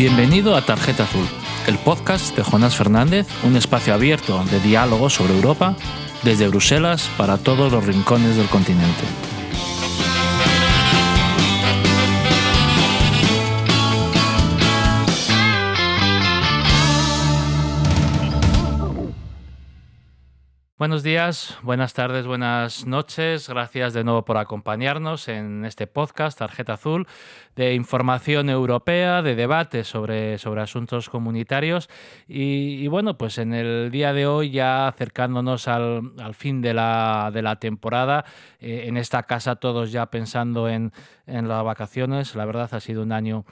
Bienvenido a Tarjeta Azul, el podcast de Jonás Fernández, un espacio abierto de diálogo sobre Europa desde Bruselas para todos los rincones del continente. Buenos días, buenas tardes, buenas noches. Gracias de nuevo por acompañarnos en este podcast Tarjeta Azul de información europea, de debate sobre, sobre asuntos comunitarios. Y, bueno, pues en el día de hoy, ya acercándonos al, fin de la, de la temporada, eh, en esta casa todos ya pensando en, en las vacaciones. La verdad ha sido un año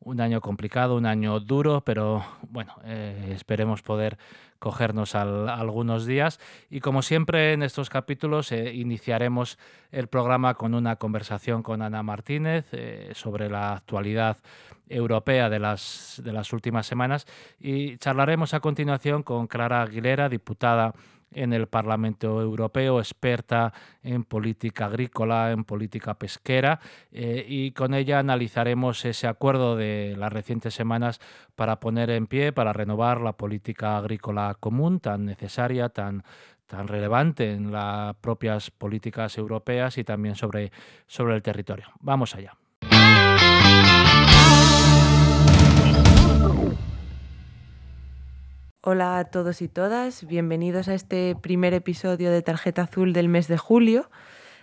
un año complicado, un año duro, pero bueno, eh, esperemos poder cogernos algunos días. Y como siempre en estos capítulos eh, iniciaremos el programa con una conversación con Ana Martínez eh, sobre la actualidad europea de las, de las últimas semanas y charlaremos a continuación con Clara Aguilera, diputada en el Parlamento Europeo, experta en política agrícola, en política pesquera, eh, y con ella analizaremos ese acuerdo de las recientes semanas para poner en pie, para renovar la política agrícola común tan necesaria, tan, tan relevante en las propias políticas europeas y también sobre, sobre el territorio. Vamos allá. Hola a todos y todas, bienvenidos a este primer episodio de Tarjeta Azul del mes de julio.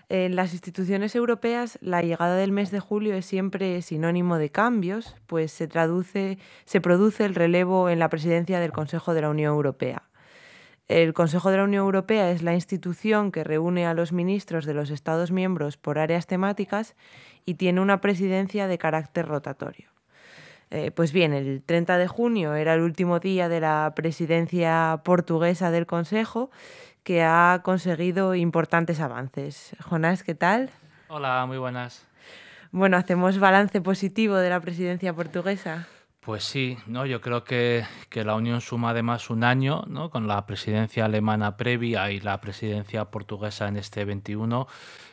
En las instituciones europeas la llegada del mes de julio es siempre sinónimo de cambios, pues se traduce, se produce el relevo en la presidencia del Consejo de la Unión Europea. El Consejo de la Unión Europea es la institución que reúne a los ministros de los Estados miembros por áreas temáticas y tiene una presidencia de carácter rotatorio. Eh, pues bien, el 30 de junio era el último día de la presidencia portuguesa del Consejo que ha conseguido importantes avances. Jonás, ¿qué tal? Hola, muy buenas. Bueno, hacemos balance positivo de la presidencia portuguesa. Pues sí, ¿no? yo creo que, la Unión suma además un año ¿no? con la presidencia alemana previa y la presidencia portuguesa en este 21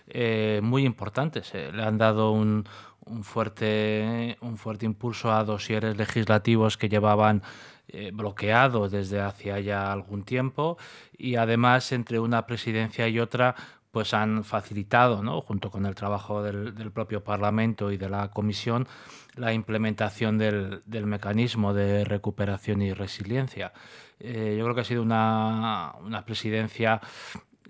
eh, muy importantes. le han dado un, un fuerte, un fuerte impulso a dosieres legislativos que llevaban eh, bloqueados desde hace ya algún tiempo y además entre una presidencia y otra pues han facilitado, ¿no? junto con el trabajo del, propio Parlamento y de la Comisión, la implementación del, mecanismo de recuperación y resiliencia. Eh, yo creo que ha sido una, una presidencia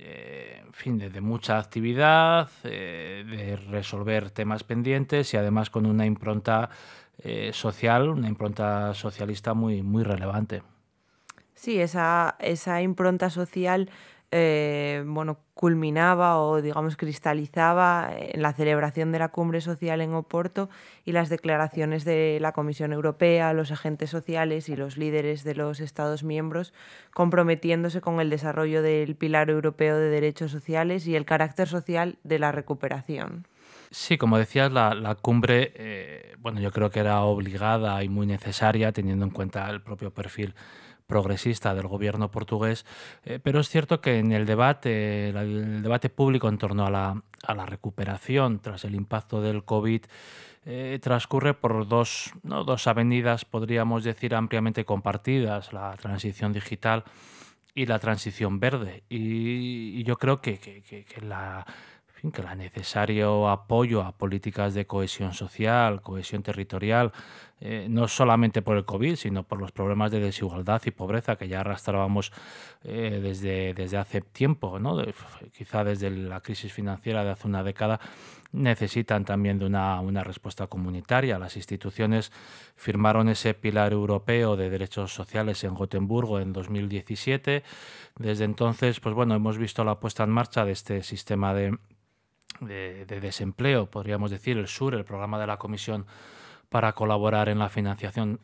eh, en fin, de, mucha actividad, eh, de resolver temas pendientes y además con una impronta eh, social, una impronta socialista muy, muy relevante. Sí, esa, esa impronta social eh, bueno, culminaba o digamos cristalizaba en la celebración de la cumbre social en Oporto y las declaraciones de la Comisión Europea, los agentes sociales y los líderes de los Estados miembros comprometiéndose con el desarrollo del pilar europeo de derechos sociales y el carácter social de la recuperación. Sí, como decías, la, cumbre, eh, bueno, yo creo que era obligada y muy necesaria teniendo en cuenta el propio perfil progresista del gobierno portugués, eh, pero es cierto que en el debate, el debate público en torno a la, recuperación tras el impacto del COVID, eh, transcurre por dos, ¿no? dos avenidas, podríamos decir, ampliamente compartidas, la transición digital y la transición verde. Y, yo creo que, que, que la que el necesario apoyo a políticas de cohesión social, cohesión territorial, eh, no solamente por el COVID, sino por los problemas de desigualdad y pobreza que ya arrastrábamos eh, desde, desde hace tiempo, ¿no? quizá desde la crisis financiera de hace una década, necesitan también de una, una respuesta comunitaria. Las instituciones firmaron ese pilar europeo de derechos sociales en Gotemburgo en 2017. Desde entonces, pues bueno, hemos visto la puesta en marcha de este sistema de, de, desempleo, podríamos decir, el SUR, el programa de la Comisión para colaborar en la financiación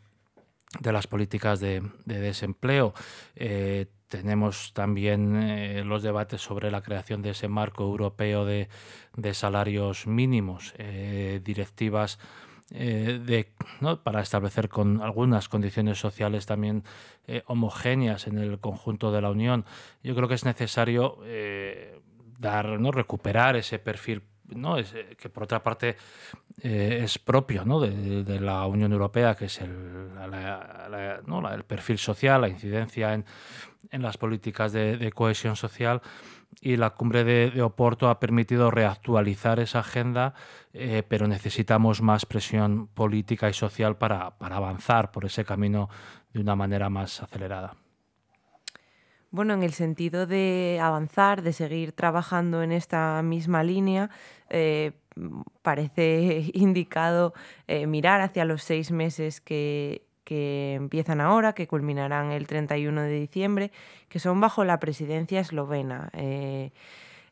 de las políticas de, desempleo. Eh, tenemos también eh, los debates sobre la creación de ese marco europeo de, salarios mínimos, eh, directivas de, para establecer con algunas condiciones sociales también homogéneas en el conjunto de la Unión. Yo creo que es necesario dar, ¿no? recuperar ese perfil ¿no? Es, eh, que por otra parte eh, es propio ¿no? de, la Unión Europea, que es el, el perfil social, la incidencia en, en las políticas de, cohesión social y la cumbre de, Oporto ha permitido reactualizar esa agenda, eh, pero necesitamos más presión política y social para, para avanzar por ese camino de una manera más acelerada. Bueno, en el sentido de avanzar, de seguir trabajando en esta misma línea, eh, parece indicado eh, mirar hacia los seis meses que, empiezan ahora, que culminarán el 31 de diciembre, que son bajo la presidencia eslovena. Eh,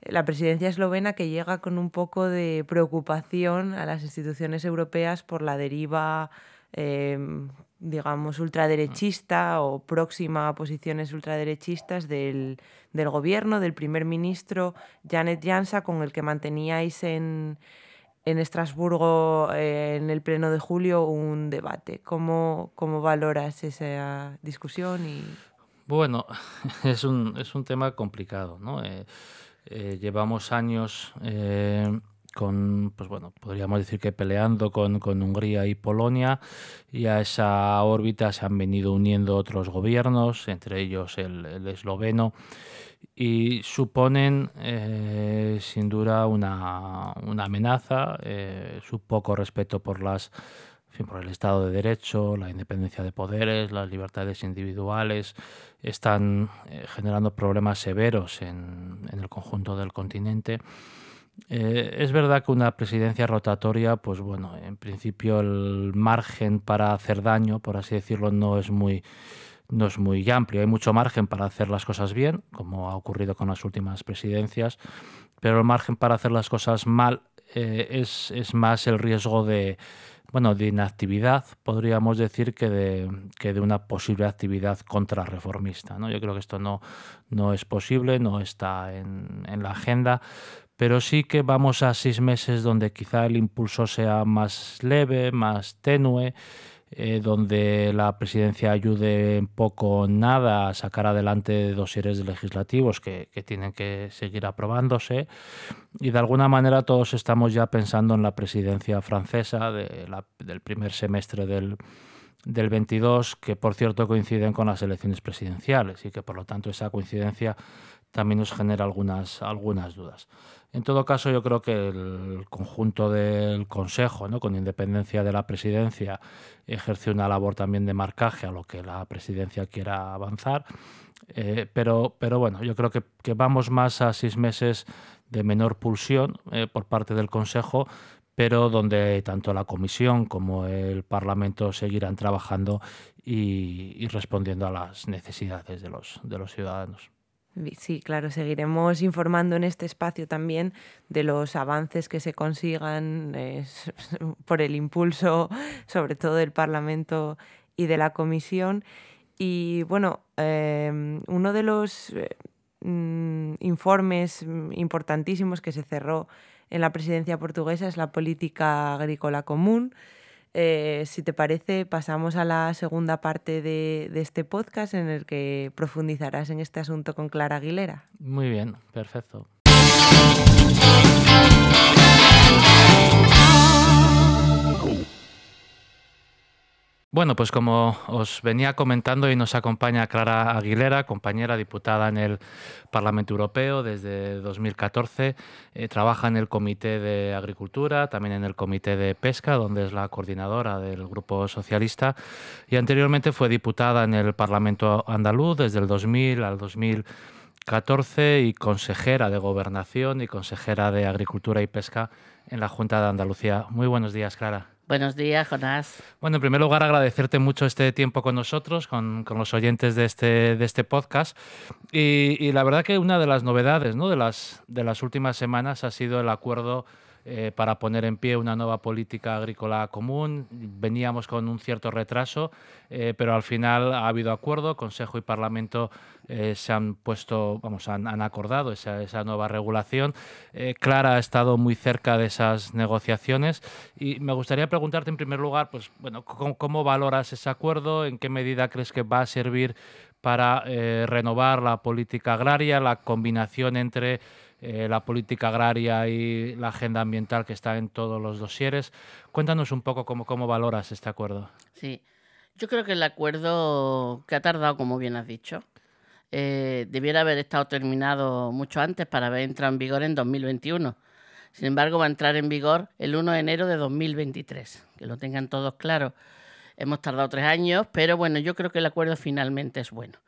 la presidencia eslovena que llega con un poco de preocupación a las instituciones europeas por la deriva digamos, ultraderechista o próxima a posiciones ultraderechistas del, del gobierno, del primer ministro Janet Jansa, con el que manteníais en, en Estrasburgo eh, en el pleno de julio un debate. ¿Cómo, cómo valoras esa discusión? Y... Bueno, es un, es un tema complicado. ¿no? Eh, eh, llevamos años con, pues bueno, podríamos decir que peleando con, Hungría y Polonia, y a esa órbita se han venido uniendo otros gobiernos, entre ellos el, esloveno, y suponen eh, sin duda una, amenaza, eh, su poco respeto por las por el Estado de Derecho, la independencia de poderes, las libertades individuales, están eh, generando problemas severos en, en el conjunto del continente. Eh, es verdad que una presidencia rotatoria, pues bueno, en principio el margen para hacer daño, por así decirlo, no es muy no es muy amplio. Hay mucho margen para hacer las cosas bien, como ha ocurrido con las últimas presidencias, pero el margen para hacer las cosas mal eh, es, es, más el riesgo de, bueno, de inactividad, podríamos decir, que de, que de una posible actividad contrarreformista. ¿no? Yo creo que esto no, no es posible, no está en, en la agenda, pero sí que vamos a seis meses donde quizá el impulso sea más leve, más tenue, eh, donde la presidencia ayude en poco o nada a sacar adelante dosieres legislativos que, tienen que seguir aprobándose. Y de alguna manera todos estamos ya pensando en la presidencia francesa del primer semestre del, del 22, que por cierto coinciden con las elecciones presidenciales y que por lo tanto esa coincidencia también nos genera algunas, algunas dudas. En todo caso, yo creo que el conjunto del Consejo, ¿no? con independencia de la presidencia, ejerce una labor también de marcaje a lo que la presidencia quiera avanzar. Eh, pero, pero bueno, yo creo que, vamos más a seis meses de menor pulsión eh, por parte del Consejo, pero donde tanto la Comisión como el Parlamento seguirán trabajando y, respondiendo a las necesidades de los, de los ciudadanos. Sí, claro, seguiremos informando en este espacio también de los avances que se consigan por el impulso, sobre todo del Parlamento y de la Comisión. Y bueno, em, uno de los eh, mm, informes importantísimos que se cerró en la presidencia portuguesa es la política agrícola común. Eh, si te parece, pasamos a la segunda parte de, de, este podcast en el que profundizarás en este asunto con Clara Aguilera. Muy bien, perfecto. Bueno, pues como os venía comentando y nos acompaña Clara Aguilera, compañera diputada en el Parlamento Europeo desde 2014, eh, trabaja en el Comité de Agricultura, también en el Comité de Pesca, donde es la coordinadora del Grupo Socialista, y anteriormente fue diputada en el Parlamento andaluz desde el 2000 al 2014 y consejera de Gobernación y consejera de Agricultura y Pesca en la Junta de Andalucía. Muy buenos días, Clara. Buenos días, Jonás. Bueno, en primer lugar, agradecerte mucho este tiempo con nosotros, con, los oyentes de este, de este podcast. Y, la verdad que una de las novedades ¿no? de, las, de las últimas semanas ha sido el acuerdo eh, para poner en pie una nueva política agrícola común. Veníamos con un cierto retraso, eh, pero al final ha habido acuerdo. Consejo y Parlamento eh, se han puesto, vamos, han, acordado esa, esa, nueva regulación. Clara ha estado muy cerca de esas negociaciones y me gustaría preguntarte en primer lugar, pues, bueno, ¿cómo, valoras ese acuerdo? ¿En qué medida crees que va a servir para renovar la política agraria, la combinación entre eh, la política agraria y la agenda ambiental que está en todos los dosieres. Cuéntanos un poco cómo, cómo valoras este acuerdo. Sí, yo creo que el acuerdo que ha tardado, como bien has dicho, eh, debiera haber estado terminado mucho antes para haber entrado en vigor en 2021. Sin embargo, va a entrar en vigor el 1 de enero de 2023. Que lo tengan todos claro. Hemos tardado tres años, pero bueno, yo creo que el acuerdo finalmente es bueno.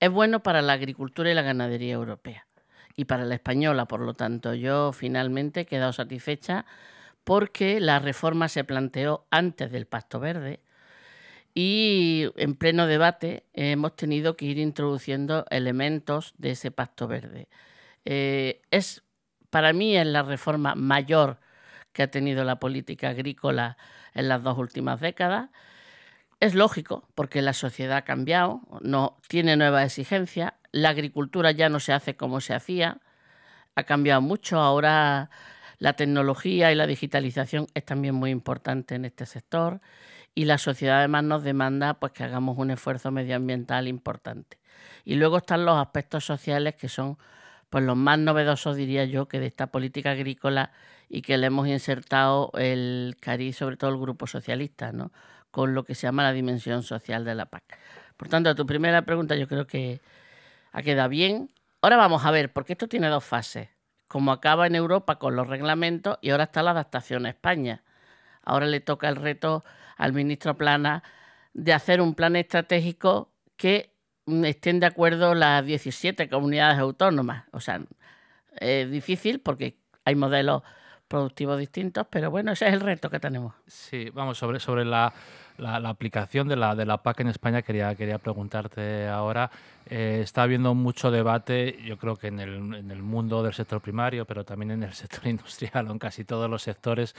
Es bueno para la agricultura y la ganadería europea y para la española, por lo tanto, yo finalmente he quedado satisfecha porque la reforma se planteó antes del Pacto Verde y en pleno debate hemos tenido que ir introduciendo elementos de ese Pacto Verde. Eh, es para mí es la reforma mayor que ha tenido la política agrícola en las dos últimas décadas. Es lógico, porque la sociedad ha cambiado, no tiene nuevas exigencias, la agricultura ya no se hace como se hacía, ha cambiado mucho, ahora la tecnología y la digitalización es también muy importante en este sector y la sociedad además nos demanda pues que hagamos un esfuerzo medioambiental importante. Y luego están los aspectos sociales que son pues los más novedosos diría yo que de esta política agrícola y que le hemos insertado el CARI, sobre todo el Grupo Socialista, ¿no? con lo que se llama la dimensión social de la PAC. Por tanto, a tu primera pregunta yo creo que ha quedado bien. Ahora vamos a ver, porque esto tiene dos fases. Como acaba en Europa con los reglamentos y ahora está la adaptación a España. Ahora le toca el reto al ministro Plana de hacer un plan estratégico que estén de acuerdo las 17 comunidades autónomas. O sea, es difícil porque hay modelos productivos distintos, pero bueno, ese es el reto que tenemos. Sí, vamos, sobre, sobre la la, aplicación de la, de la PAC en España, quería, quería preguntarte ahora. Eh, está habiendo mucho debate, yo creo que en el, en el, mundo del sector primario, pero también en el sector industrial en casi todos los sectores,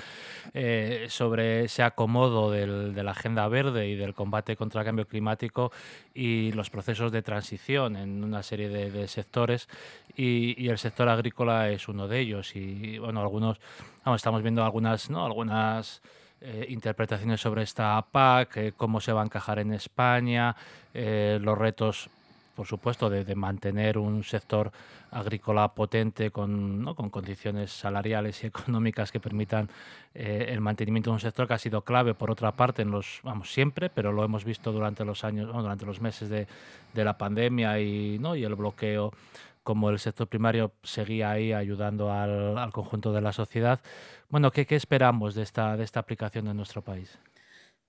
eh, sobre ese acomodo del, de la agenda verde y del combate contra el cambio climático y los procesos de transición en una serie de, sectores. Y, y, el sector agrícola es uno de ellos. Y bueno, algunos, vamos, estamos viendo algunas, ¿no? algunas eh, interpretaciones sobre esta PAC, eh, cómo se va a encajar en España, eh, los retos, por supuesto, de, mantener un sector agrícola potente con, ¿no? con condiciones salariales y económicas que permitan el mantenimiento de un sector que ha sido clave, por otra parte, en los, vamos, siempre, pero lo hemos visto durante los años, durante los meses de, de la pandemia y, ¿no? y el bloqueo como el sector primario seguía ahí ayudando al, conjunto de la sociedad. Bueno, ¿qué, ¿qué, esperamos de esta, de esta aplicación en nuestro país?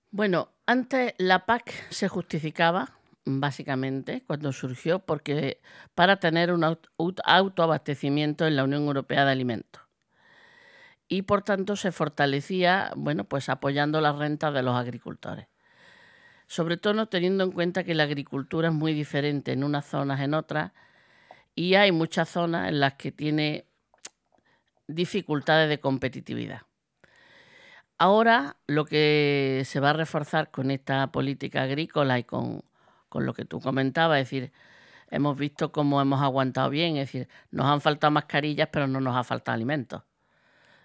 Bueno, antes la PAC se justificaba básicamente cuando surgió porque para tener un autoabastecimiento en la Unión Europea de alimentos. Y por tanto se fortalecía, bueno, pues apoyando las rentas de los agricultores. Sobre todo teniendo en cuenta que la agricultura es muy diferente en unas zonas en otras y hay muchas zonas en las que tiene dificultades de competitividad. Ahora lo que se va a reforzar con esta política agrícola y con, con lo que tú comentabas, es decir, hemos visto cómo hemos aguantado bien, es decir, nos han faltado mascarillas, pero no nos ha faltado alimentos.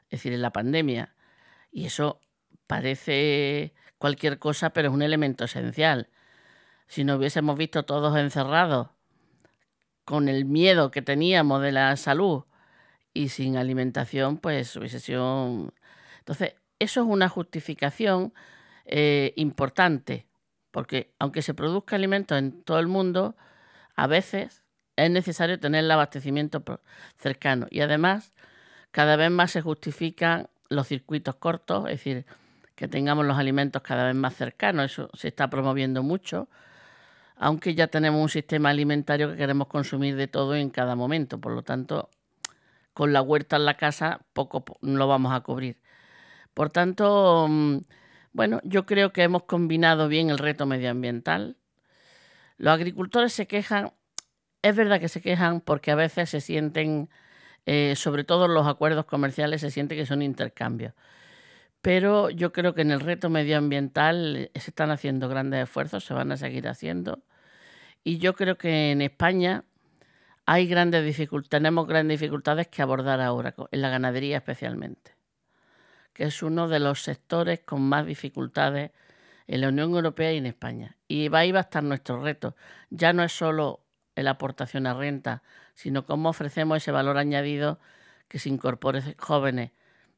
Es decir, en la pandemia. Y eso parece cualquier cosa, pero es un elemento esencial. Si no hubiésemos visto todos encerrados con el miedo que teníamos de la salud y sin alimentación, pues hubiese sido... Entonces, eso es una justificación eh, importante, porque aunque se produzca alimento en todo el mundo, a veces es necesario tener el abastecimiento cercano. Y además, cada vez más se justifican los circuitos cortos, es decir, que tengamos los alimentos cada vez más cercanos. Eso se está promoviendo mucho aunque ya tenemos un sistema alimentario que queremos consumir de todo en cada momento. Por lo tanto, con la huerta en la casa poco lo vamos a cubrir. Por tanto, mm, bueno, yo creo que hemos combinado bien el reto medioambiental. Los agricultores se quejan, es verdad que se quejan porque a veces se sienten, eh, sobre todo los acuerdos comerciales, se siente que son intercambios pero yo creo que en el reto medioambiental eh, se están haciendo grandes esfuerzos, se van a seguir haciendo. Y yo creo que en España hay grandes dificultades, tenemos grandes dificultades que abordar ahora, en la ganadería especialmente, que es uno de los sectores con más dificultades en la Unión Europea y en España. Y ahí va a estar nuestro reto. Ya no es solo la aportación a renta, sino cómo ofrecemos ese valor añadido que se incorpore jóvenes,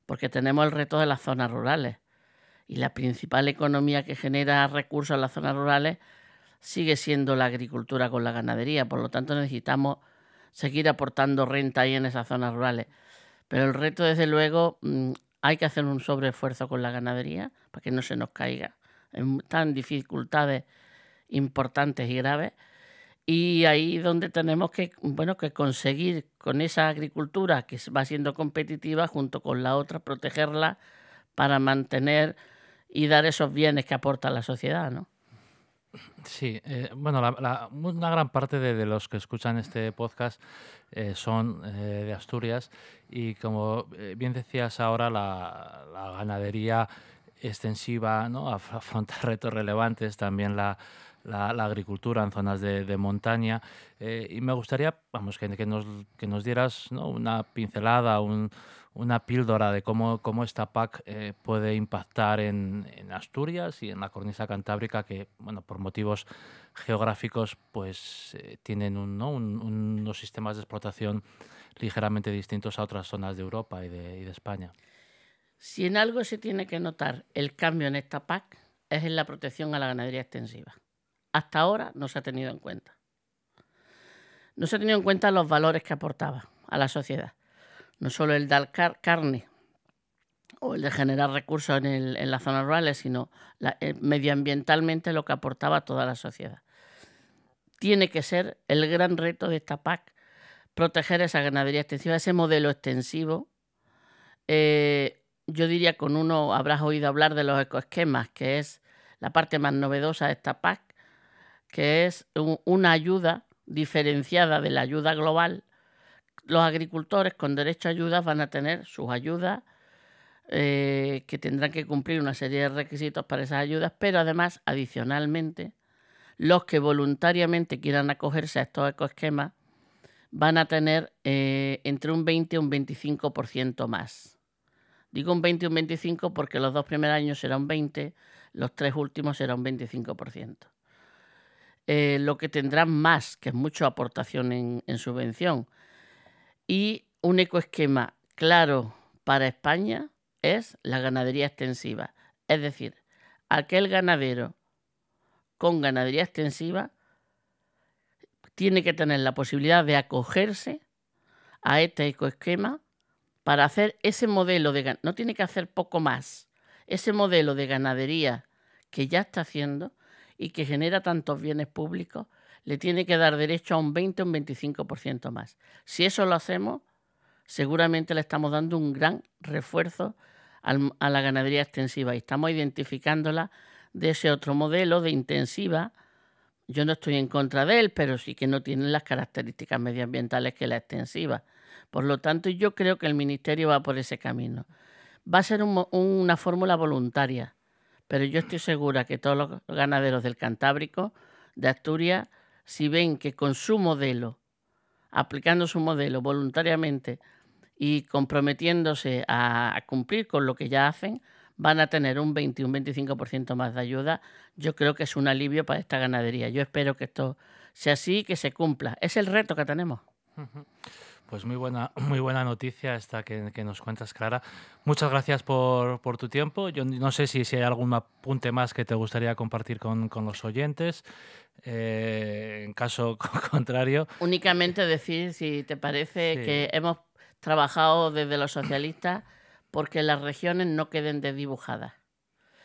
porque tenemos el reto de las zonas rurales. Y la principal economía que genera recursos en las zonas rurales sigue siendo la agricultura con la ganadería. Por lo tanto, necesitamos seguir aportando renta ahí en esas zonas rurales. Pero el reto, desde luego, mm, hay que hacer un sobreesfuerzo con la ganadería para que no se nos caiga. Están dificultades importantes y graves. Y ahí donde tenemos que, bueno, que conseguir con esa agricultura que va siendo competitiva, junto con la otra, protegerla para mantener y dar esos bienes que aporta la sociedad, ¿no? Sí, eh, bueno, una gran parte de, los que escuchan este podcast eh, son eh, de Asturias y como bien decías ahora, la, ganadería extensiva ¿no? afronta retos relevantes, también la, la, agricultura en zonas de, montaña. Eh, y me gustaría vamos, que, que, nos, que nos, dieras una pincelada, una píldora de cómo, cómo esta PAC eh, puede impactar en, Asturias y en la cornisa cantábrica, que bueno, por motivos geográficos pues, eh, tienen un, unos sistemas de explotación ligeramente distintos a otras zonas de Europa y de, y de España. Si en algo se tiene que notar el cambio en esta PAC es en la protección a la ganadería extensiva hasta ahora no se ha tenido en cuenta. No se ha tenido en cuenta los valores que aportaba a la sociedad. No solo el dar carne o el de generar recursos en, las zonas rurales, sino eh, medioambientalmente lo que aportaba a toda la sociedad. Tiene que ser el gran reto de esta PAC proteger esa ganadería extensiva, ese modelo extensivo. Eh, yo diría con uno habrás oído hablar de los ecoesquemas, que es la parte más novedosa de esta PAC, que es una ayuda diferenciada de la ayuda global. Los agricultores con derecho a ayudas van a tener sus ayudas eh, que tendrán que cumplir una serie de requisitos para esas ayudas, pero además, adicionalmente, los que voluntariamente quieran acogerse a estos ecoesquemas van a tener eh, entre un 20 y un 25% más. Digo un 20 y un 25 porque los dos primeros años será un 20, los tres últimos será un 25%. Eh, lo que tendrán más, que es mucha aportación en, subvención. Y un ecoesquema claro para España es la ganadería extensiva. Es decir, aquel ganadero con ganadería extensiva tiene que tener la posibilidad de acogerse a este ecoesquema para hacer ese modelo de no tiene que hacer poco más, ese modelo de ganadería que ya está haciendo y que genera tantos bienes públicos, le tiene que dar derecho a un 20 o un 25% más. Si eso lo hacemos, seguramente le estamos dando un gran refuerzo a la ganadería extensiva y estamos identificándola de ese otro modelo de intensiva. Yo no estoy en contra de él, pero sí que no tiene las características medioambientales que la extensiva. Por lo tanto, yo creo que el Ministerio va por ese camino. Va a ser una fórmula voluntaria pero yo estoy segura que todos los ganaderos del Cantábrico, de Asturias, si ven que con su modelo, aplicando su modelo voluntariamente y comprometiéndose a, cumplir con lo que ya hacen, van a tener un 20 un 25% más de ayuda. Yo creo que es un alivio para esta ganadería. Yo espero que esto sea así y que se cumpla. Es el reto que tenemos. Pues muy buena, muy buena noticia esta que, nos cuentas, Clara. Muchas gracias por, tu tiempo. Yo no sé si, si, hay algún apunte más que te gustaría compartir con, los oyentes. Eh, en caso contrario. Únicamente decir, si te parece, que hemos trabajado desde los socialistas porque las regiones no queden desdibujadas.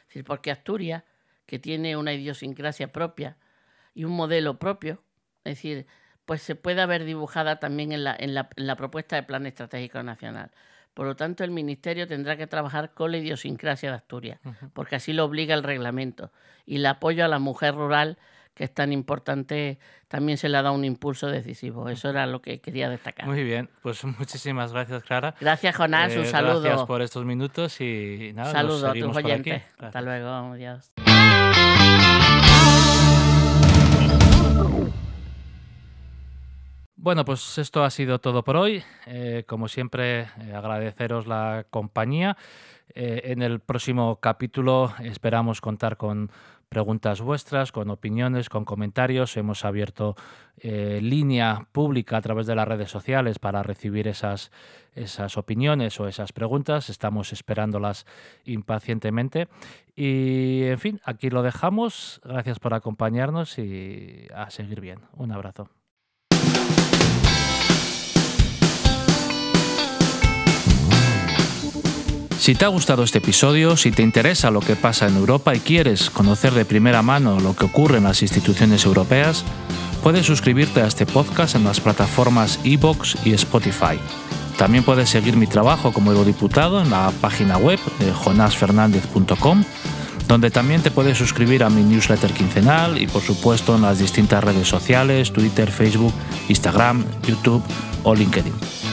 Es decir, porque Asturias, que tiene una idiosincrasia propia y un modelo propio, es decir, pues se puede haber dibujada también en la, en la, propuesta de Plan Estratégico Nacional. Por lo tanto, el Ministerio tendrá que trabajar con la idiosincrasia de Asturias, porque así lo obliga el reglamento. Y el apoyo a la mujer rural, que es tan importante, también se le ha dado un impulso decisivo. Eso era lo que quería destacar. Muy bien, pues muchísimas gracias, Clara. Gracias, Jonás. un eh, saludo. Gracias por estos minutos y nada, Saludos a tus oyentes. Hasta luego. Adiós. Bueno, pues esto ha sido todo por hoy. Eh, como siempre, eh, agradeceros la compañía. Eh, en el próximo capítulo esperamos contar con preguntas vuestras, con opiniones, con comentarios. Hemos abierto línea pública a través de las redes sociales para recibir esas, esas opiniones o esas preguntas. Estamos esperándolas impacientemente. Y, en fin, aquí lo dejamos. Gracias por acompañarnos y a seguir bien. Un abrazo. Si te ha gustado este episodio, si te interesa lo que pasa en Europa y quieres conocer de primera mano lo que ocurre en las instituciones europeas, puedes suscribirte a este podcast en las plataformas iBox y Spotify. También puedes seguir mi trabajo como eurodiputado en la página web de jonasfernandez.com, donde también te puedes suscribir a mi newsletter quincenal y por supuesto en las distintas redes sociales, Twitter, Facebook, Instagram, YouTube o LinkedIn.